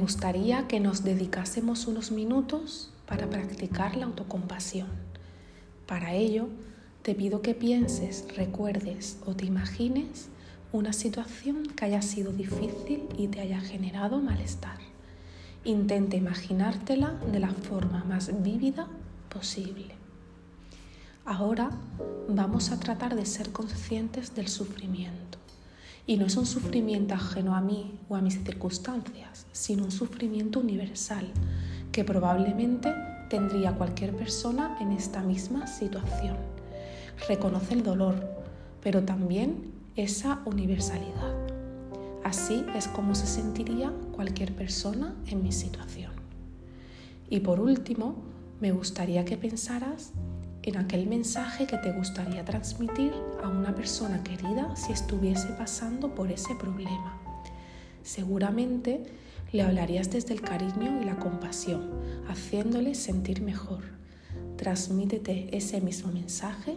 gustaría que nos dedicásemos unos minutos para practicar la autocompasión. Para ello, te pido que pienses, recuerdes o te imagines una situación que haya sido difícil y te haya generado malestar. Intente imaginártela de la forma más vívida posible. Ahora vamos a tratar de ser conscientes del sufrimiento. Y no es un sufrimiento ajeno a mí o a mis circunstancias, sino un sufrimiento universal que probablemente tendría cualquier persona en esta misma situación. Reconoce el dolor, pero también esa universalidad. Así es como se sentiría cualquier persona en mi situación. Y por último, me gustaría que pensaras en aquel mensaje que te gustaría transmitir a una persona querida si estuviese pasando por ese problema. Seguramente le hablarías desde el cariño y la compasión, haciéndole sentir mejor. Transmítete ese mismo mensaje